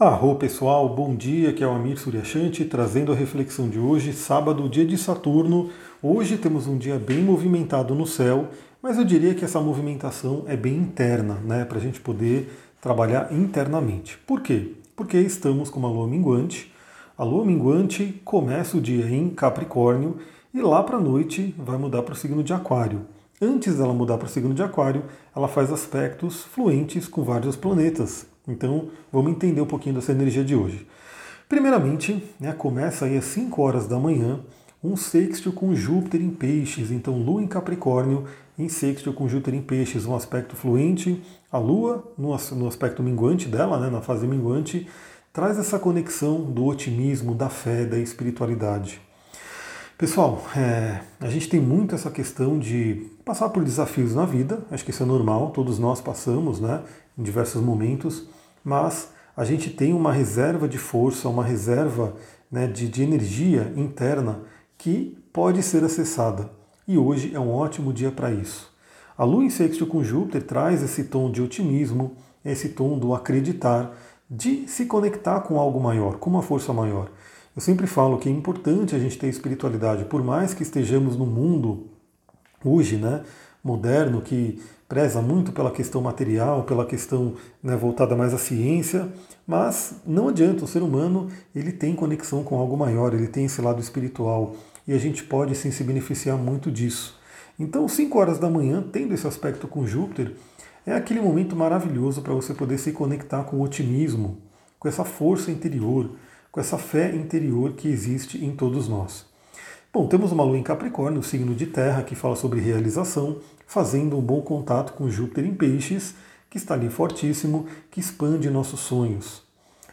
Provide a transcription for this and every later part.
Arro pessoal, bom dia, que é o Amir Suryashanti trazendo a reflexão de hoje, sábado, dia de Saturno. Hoje temos um dia bem movimentado no céu, mas eu diria que essa movimentação é bem interna, né, para a gente poder trabalhar internamente. Por quê? Porque estamos com uma lua minguante. A lua minguante começa o dia em Capricórnio e lá para a noite vai mudar para o signo de Aquário. Antes dela mudar para o signo de Aquário, ela faz aspectos fluentes com vários planetas. Então, vamos entender um pouquinho dessa energia de hoje. Primeiramente, né, começa aí às 5 horas da manhã um sexto com Júpiter em peixes, então Lua em Capricórnio, em sexto com Júpiter em peixes, um aspecto fluente, a Lua no, aspecto minguante dela, né, na fase minguante, traz essa conexão do otimismo, da fé, da espiritualidade. Pessoal, é, a gente tem muito essa questão de passar por desafios na vida, acho que isso é normal, todos nós passamos, né, em diversos momentos, mas a gente tem uma reserva de força, uma reserva né, de, de energia interna que pode ser acessada. E hoje é um ótimo dia para isso. A Lua em sexto com Júpiter traz esse tom de otimismo, esse tom do acreditar, de se conectar com algo maior, com uma força maior. Eu sempre falo que é importante a gente ter espiritualidade, por mais que estejamos no mundo hoje, né, moderno, que preza muito pela questão material, pela questão né, voltada mais à ciência, mas não adianta, o ser humano ele tem conexão com algo maior, ele tem esse lado espiritual e a gente pode sim se beneficiar muito disso. Então, 5 horas da manhã, tendo esse aspecto com Júpiter, é aquele momento maravilhoso para você poder se conectar com o otimismo, com essa força interior, com essa fé interior que existe em todos nós. Bom, temos uma lua em Capricórnio, signo de terra, que fala sobre realização, fazendo um bom contato com Júpiter em Peixes, que está ali fortíssimo, que expande nossos sonhos.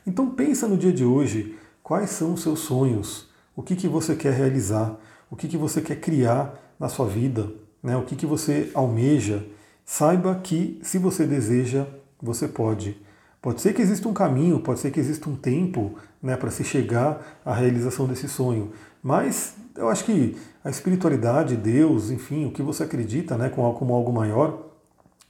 Então pensa no dia de hoje, quais são os seus sonhos? O que, que você quer realizar? O que, que você quer criar na sua vida? Né? O que, que você almeja? Saiba que se você deseja, você pode. Pode ser que exista um caminho, pode ser que exista um tempo né, para se chegar à realização desse sonho, mas eu acho que a espiritualidade, Deus, enfim, o que você acredita né, como algo maior,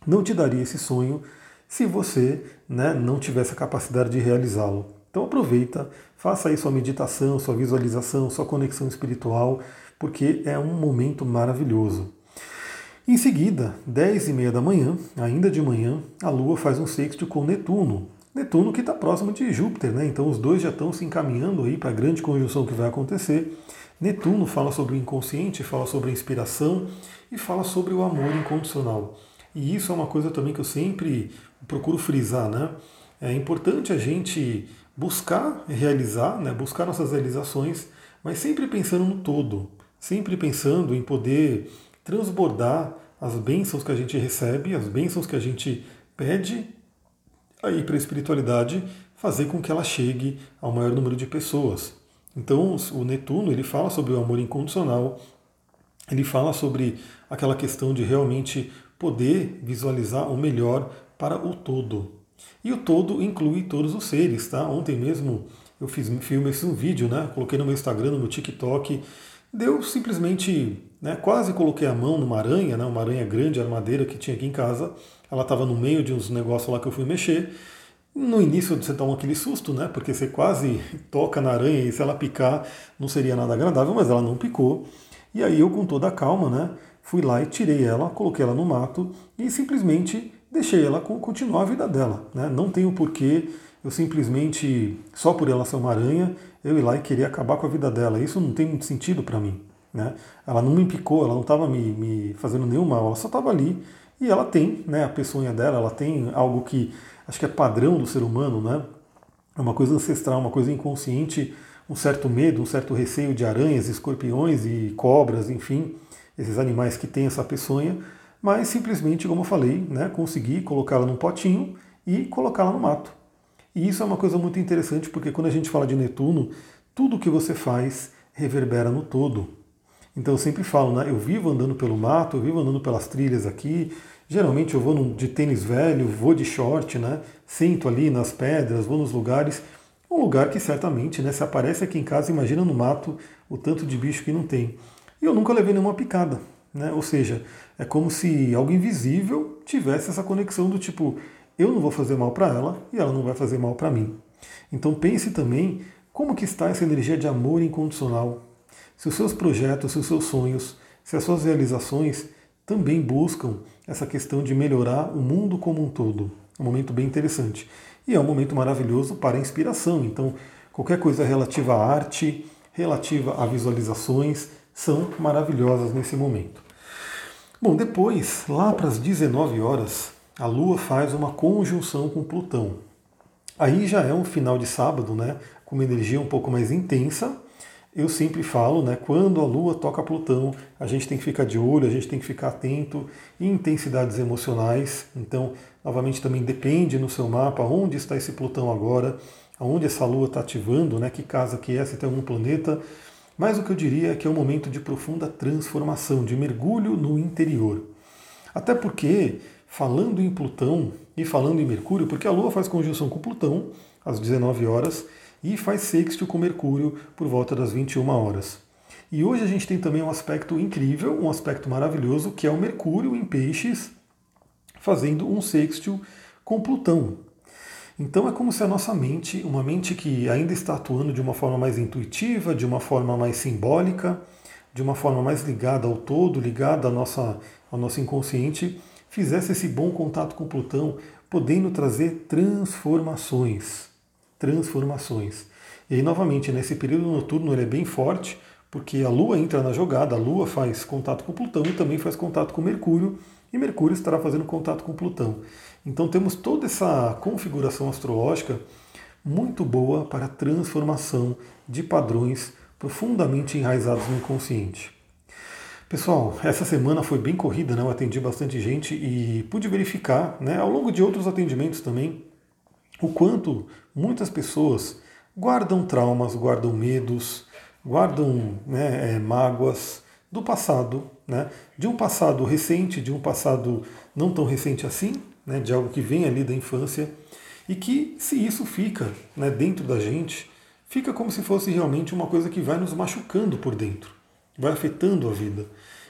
não te daria esse sonho se você né, não tivesse a capacidade de realizá-lo. Então aproveita, faça aí sua meditação, sua visualização, sua conexão espiritual, porque é um momento maravilhoso. Em seguida, 10 e meia da manhã, ainda de manhã, a Lua faz um sexto com Netuno. Netuno que está próximo de Júpiter, né? Então os dois já estão se encaminhando aí para a grande conjunção que vai acontecer. Netuno fala sobre o inconsciente, fala sobre a inspiração e fala sobre o amor incondicional. E isso é uma coisa também que eu sempre procuro frisar, né? É importante a gente buscar realizar, né? buscar nossas realizações, mas sempre pensando no todo, sempre pensando em poder transbordar as bênçãos que a gente recebe, as bênçãos que a gente pede aí para a espiritualidade, fazer com que ela chegue ao maior número de pessoas. Então, o Netuno ele fala sobre o amor incondicional, ele fala sobre aquela questão de realmente poder visualizar o melhor para o todo. E o todo inclui todos os seres, tá? Ontem mesmo eu fiz filme um vídeo, né? Coloquei no meu Instagram, no meu TikTok, Deu simplesmente, né, quase coloquei a mão numa aranha, né, uma aranha grande, armadeira que tinha aqui em casa. Ela estava no meio de uns negócios lá que eu fui mexer. No início você toma aquele susto, né? Porque você quase toca na aranha e se ela picar não seria nada agradável, mas ela não picou. E aí eu, com toda a calma, né, fui lá e tirei ela, coloquei ela no mato e simplesmente deixei ela continuar a vida dela. Né? Não tenho porquê eu simplesmente, só por ela ser uma aranha, eu ir lá e querer acabar com a vida dela. Isso não tem muito sentido para mim. Né? Ela não me picou, ela não estava me, me, fazendo nenhum mal, ela só estava ali e ela tem né, a peçonha dela, ela tem algo que acho que é padrão do ser humano, né? é uma coisa ancestral, uma coisa inconsciente, um certo medo, um certo receio de aranhas, escorpiões e cobras, enfim, esses animais que têm essa peçonha, mas simplesmente, como eu falei, né, consegui colocá-la num potinho e colocá-la no mato. E isso é uma coisa muito interessante porque quando a gente fala de Netuno, tudo que você faz reverbera no todo. Então eu sempre falo, né? Eu vivo andando pelo mato, eu vivo andando pelas trilhas aqui. Geralmente eu vou de tênis velho, vou de short, né? Sinto ali nas pedras, vou nos lugares. Um lugar que certamente, né? Se aparece aqui em casa, imagina no mato o tanto de bicho que não tem. E eu nunca levei nenhuma picada, né? Ou seja, é como se algo invisível tivesse essa conexão do tipo, eu não vou fazer mal para ela e ela não vai fazer mal para mim. Então pense também como que está essa energia de amor incondicional. Se os seus projetos, se os seus sonhos, se as suas realizações também buscam essa questão de melhorar o mundo como um todo. É um momento bem interessante. E é um momento maravilhoso para inspiração. Então, qualquer coisa relativa à arte, relativa a visualizações, são maravilhosas nesse momento. Bom, depois, lá para as 19 horas, a Lua faz uma conjunção com Plutão. Aí já é um final de sábado, né? Com uma energia um pouco mais intensa. Eu sempre falo, né? Quando a Lua toca Plutão, a gente tem que ficar de olho, a gente tem que ficar atento em intensidades emocionais. Então, novamente, também depende no seu mapa onde está esse Plutão agora, aonde essa Lua está ativando, né? Que casa que é, se tem algum planeta. Mas o que eu diria é que é um momento de profunda transformação, de mergulho no interior. Até porque falando em Plutão e falando em Mercúrio, porque a Lua faz conjunção com Plutão às 19 horas e faz sexto com Mercúrio por volta das 21 horas. E hoje a gente tem também um aspecto incrível, um aspecto maravilhoso, que é o Mercúrio em Peixes fazendo um sexto com Plutão. Então é como se a nossa mente, uma mente que ainda está atuando de uma forma mais intuitiva, de uma forma mais simbólica, de uma forma mais ligada ao todo, ligada à nossa, ao nosso inconsciente, fizesse esse bom contato com Plutão, podendo trazer transformações. Transformações. E aí, novamente, nesse período noturno ele é bem forte, porque a Lua entra na jogada, a Lua faz contato com Plutão e também faz contato com Mercúrio, e Mercúrio estará fazendo contato com Plutão. Então temos toda essa configuração astrológica muito boa para a transformação de padrões profundamente enraizados no inconsciente. Pessoal, essa semana foi bem corrida, né? Eu atendi bastante gente e pude verificar, né, ao longo de outros atendimentos também, o quanto muitas pessoas guardam traumas, guardam medos, guardam né, é, mágoas do passado, né, de um passado recente, de um passado não tão recente assim, né, de algo que vem ali da infância, e que se isso fica né, dentro da gente, fica como se fosse realmente uma coisa que vai nos machucando por dentro vai afetando a vida.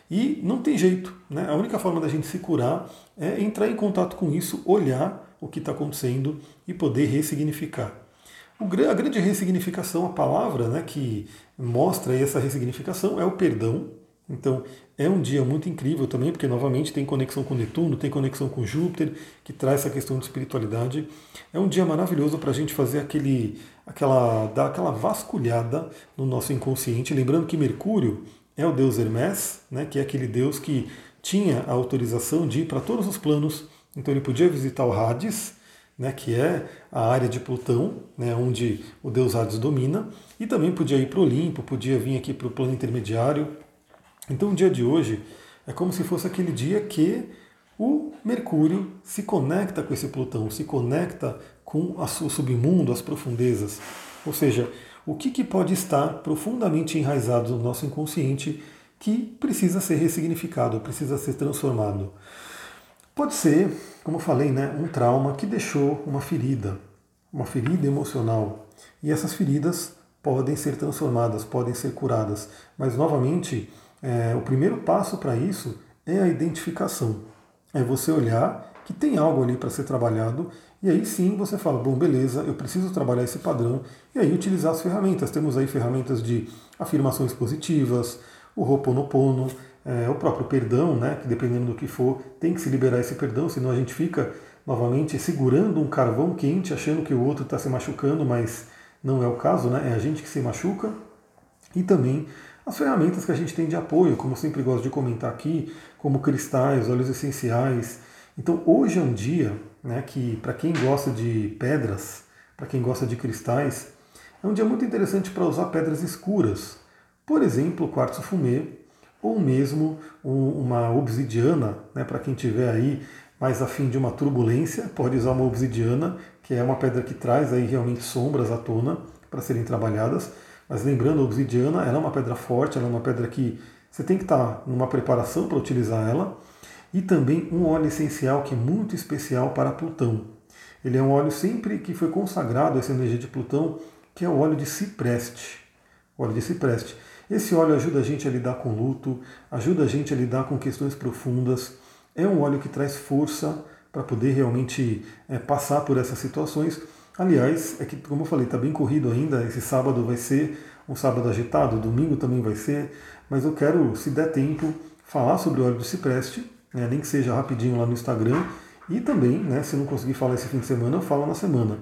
E não tem jeito, né? A única forma da gente se curar é entrar em contato com isso, olhar o que está acontecendo e poder ressignificar. A grande ressignificação, a palavra né, que mostra essa ressignificação é o perdão. Então é um dia muito incrível também, porque novamente tem conexão com Netuno, tem conexão com Júpiter, que traz essa questão de espiritualidade. É um dia maravilhoso para a gente fazer aquele, aquela, dar aquela vasculhada no nosso inconsciente. Lembrando que Mercúrio é o deus Hermes, né, que é aquele deus que tinha a autorização de ir para todos os planos, então ele podia visitar o Hades, né, que é a área de Plutão, né, onde o deus Hades domina, e também podia ir para o Olimpo, podia vir aqui para o plano intermediário. Então o dia de hoje é como se fosse aquele dia que o Mercúrio se conecta com esse Plutão, se conecta com o submundo, as profundezas. Ou seja, o que, que pode estar profundamente enraizado no nosso inconsciente que precisa ser ressignificado, precisa ser transformado. Pode ser, como eu falei, né, um trauma que deixou uma ferida, uma ferida emocional. E essas feridas podem ser transformadas, podem ser curadas. Mas, novamente, é, o primeiro passo para isso é a identificação. É você olhar que tem algo ali para ser trabalhado e aí sim você fala, bom, beleza, eu preciso trabalhar esse padrão e aí utilizar as ferramentas. Temos aí ferramentas de afirmações positivas, o Ho'oponopono, é, o próprio perdão, né, que dependendo do que for, tem que se liberar esse perdão, senão a gente fica novamente segurando um carvão quente, achando que o outro está se machucando, mas não é o caso, né? é a gente que se machuca. E também as ferramentas que a gente tem de apoio, como eu sempre gosto de comentar aqui, como cristais, óleos essenciais. Então hoje é um dia né, que para quem gosta de pedras, para quem gosta de cristais, é um dia muito interessante para usar pedras escuras. Por exemplo, quartzo fumê, ou mesmo uma obsidiana, né, para quem tiver aí mais afim de uma turbulência, pode usar uma obsidiana, que é uma pedra que traz aí realmente sombras à tona para serem trabalhadas. Mas lembrando, a obsidiana ela é uma pedra forte, ela é uma pedra que você tem que estar numa preparação para utilizar ela e também um óleo essencial que é muito especial para Plutão. Ele é um óleo sempre que foi consagrado a essa energia de Plutão, que é o óleo de cipreste. O óleo de cipreste. Esse óleo ajuda a gente a lidar com luto, ajuda a gente a lidar com questões profundas. É um óleo que traz força para poder realmente é, passar por essas situações. Aliás, é que, como eu falei, está bem corrido ainda. Esse sábado vai ser um sábado agitado, domingo também vai ser, mas eu quero, se der tempo, falar sobre o óleo do cipreste, né, nem que seja rapidinho lá no Instagram, e também, né, se não conseguir falar esse fim de semana, eu falo na semana.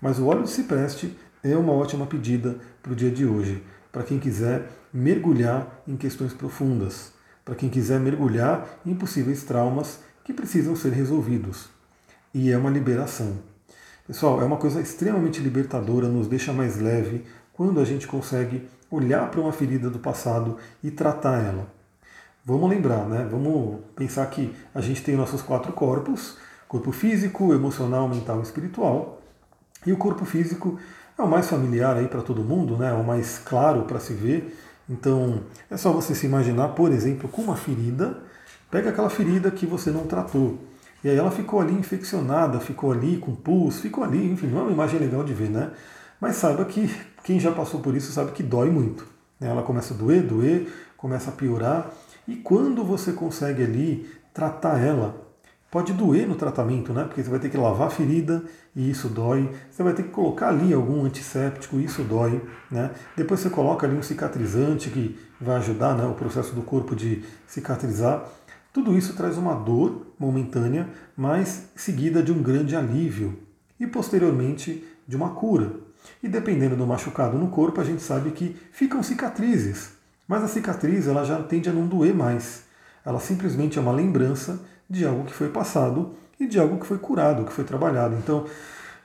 Mas o óleo de cipreste é uma ótima pedida para o dia de hoje, para quem quiser mergulhar em questões profundas, para quem quiser mergulhar em possíveis traumas que precisam ser resolvidos. E é uma liberação. Pessoal, é uma coisa extremamente libertadora, nos deixa mais leve quando a gente consegue olhar para uma ferida do passado e tratar ela. Vamos lembrar, né? Vamos pensar que a gente tem nossos quatro corpos: corpo físico, emocional, mental e espiritual. E o corpo físico é o mais familiar aí para todo mundo, né? É o mais claro para se ver. Então, é só você se imaginar, por exemplo, com uma ferida. Pega aquela ferida que você não tratou. E aí ela ficou ali infeccionada, ficou ali com pus, ficou ali, enfim, não é uma imagem legal de ver, né? Mas saiba que quem já passou por isso sabe que dói muito. Né? Ela começa a doer, doer, começa a piorar. E quando você consegue ali tratar ela, pode doer no tratamento, né? Porque você vai ter que lavar a ferida e isso dói. Você vai ter que colocar ali algum antisséptico e isso dói, né? Depois você coloca ali um cicatrizante que vai ajudar né, o processo do corpo de cicatrizar. Tudo isso traz uma dor momentânea, mas seguida de um grande alívio e posteriormente de uma cura. E dependendo do machucado no corpo, a gente sabe que ficam cicatrizes. Mas a cicatriz ela já tende a não doer mais. Ela simplesmente é uma lembrança de algo que foi passado e de algo que foi curado, que foi trabalhado. Então,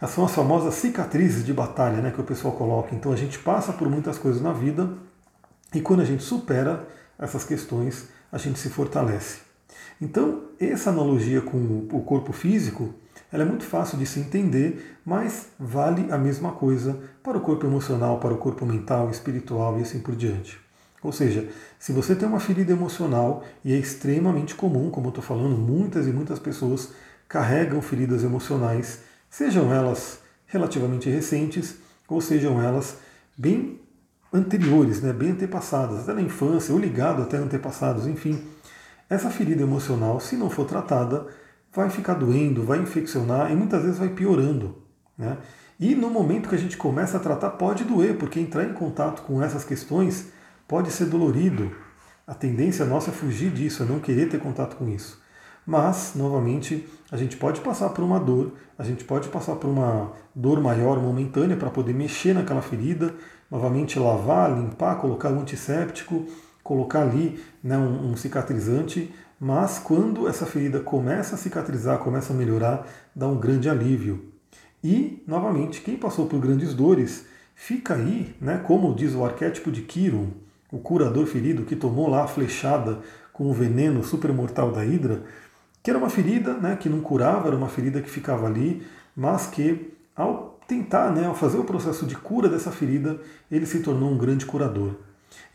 são as famosas cicatrizes de batalha né, que o pessoal coloca. Então, a gente passa por muitas coisas na vida e quando a gente supera essas questões, a gente se fortalece. Então, essa analogia com o corpo físico ela é muito fácil de se entender, mas vale a mesma coisa para o corpo emocional, para o corpo mental, espiritual e assim por diante. Ou seja, se você tem uma ferida emocional, e é extremamente comum, como eu estou falando, muitas e muitas pessoas carregam feridas emocionais, sejam elas relativamente recentes ou sejam elas bem anteriores, né, bem antepassadas, até na infância, ou ligado até antepassados, enfim. Essa ferida emocional, se não for tratada, vai ficar doendo, vai infeccionar e muitas vezes vai piorando. Né? E no momento que a gente começa a tratar, pode doer, porque entrar em contato com essas questões pode ser dolorido. A tendência nossa é fugir disso, é não querer ter contato com isso. Mas, novamente, a gente pode passar por uma dor, a gente pode passar por uma dor maior, momentânea, para poder mexer naquela ferida, novamente lavar, limpar, colocar um antisséptico, colocar ali né, um, um cicatrizante, mas quando essa ferida começa a cicatrizar, começa a melhorar, dá um grande alívio. E, novamente, quem passou por grandes dores fica aí, né, como diz o arquétipo de Kiron, o curador ferido que tomou lá a flechada com o veneno super mortal da Hidra, que era uma ferida né, que não curava, era uma ferida que ficava ali, mas que ao tentar, né, ao fazer o processo de cura dessa ferida, ele se tornou um grande curador.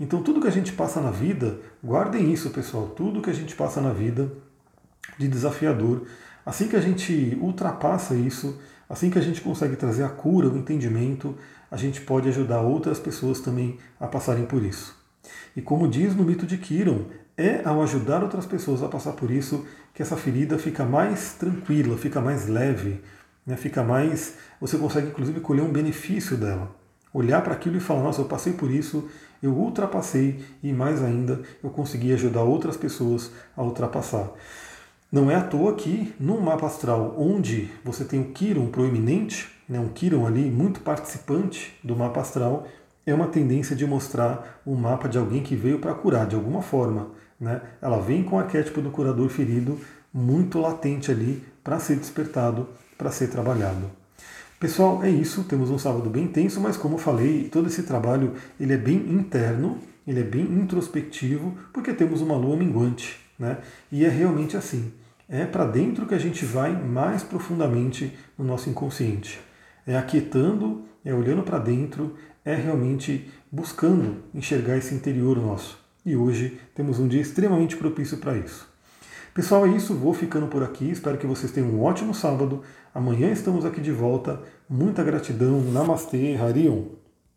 Então, tudo que a gente passa na vida, guardem isso, pessoal, tudo que a gente passa na vida de desafiador, assim que a gente ultrapassa isso, assim que a gente consegue trazer a cura, o entendimento, a gente pode ajudar outras pessoas também a passarem por isso. E como diz no mito de Kiron, é ao ajudar outras pessoas a passar por isso que essa ferida fica mais tranquila, fica mais leve, né? fica mais. Você consegue inclusive colher um benefício dela. Olhar para aquilo e falar: nossa, eu passei por isso eu ultrapassei e mais ainda eu consegui ajudar outras pessoas a ultrapassar. Não é à toa que num mapa astral onde você tem o Kiron proeminente, né, um Kiron ali muito participante do mapa astral, é uma tendência de mostrar um mapa de alguém que veio para curar de alguma forma. Né? Ela vem com o arquétipo do curador ferido muito latente ali para ser despertado, para ser trabalhado. Pessoal, é isso. Temos um sábado bem intenso, mas como eu falei, todo esse trabalho ele é bem interno, ele é bem introspectivo, porque temos uma lua minguante, né? E é realmente assim. É para dentro que a gente vai mais profundamente no nosso inconsciente. É aquietando, é olhando para dentro, é realmente buscando enxergar esse interior nosso. E hoje temos um dia extremamente propício para isso. Pessoal, é isso. Vou ficando por aqui. Espero que vocês tenham um ótimo sábado. Amanhã estamos aqui de volta. Muita gratidão. Namastê, Harion.